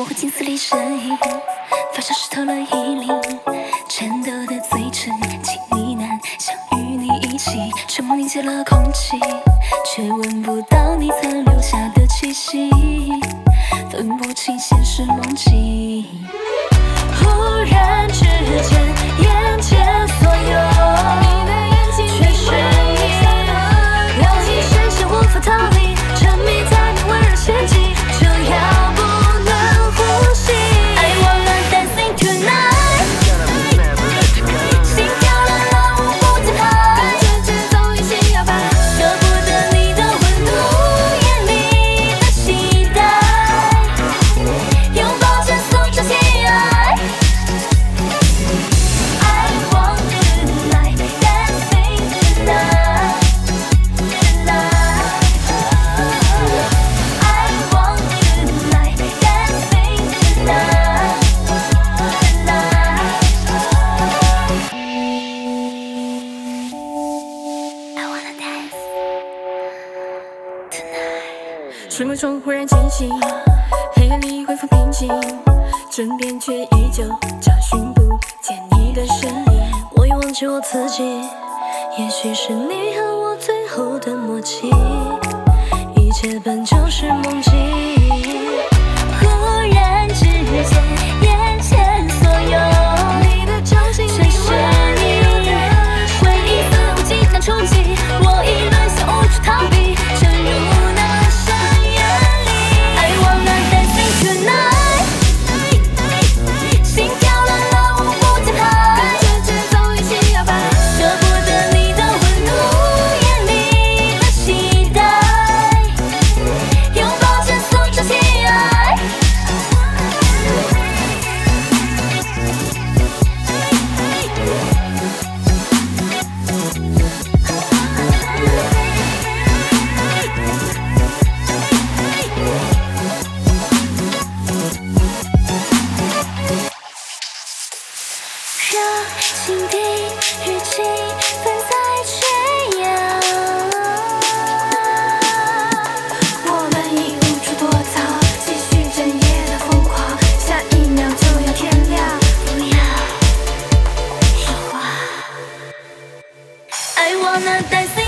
模糊镜子里身影，发梢湿透了衣领，颤抖的嘴唇，轻呢喃，想与你一起。沉默凝结了空气，却闻不到你侧脸睡梦中忽然惊醒黑夜里恢复平静枕边却依旧找寻不见你的身影。我已忘记我自己也许是你和我最后的默契一切本就是梦境。wanna dance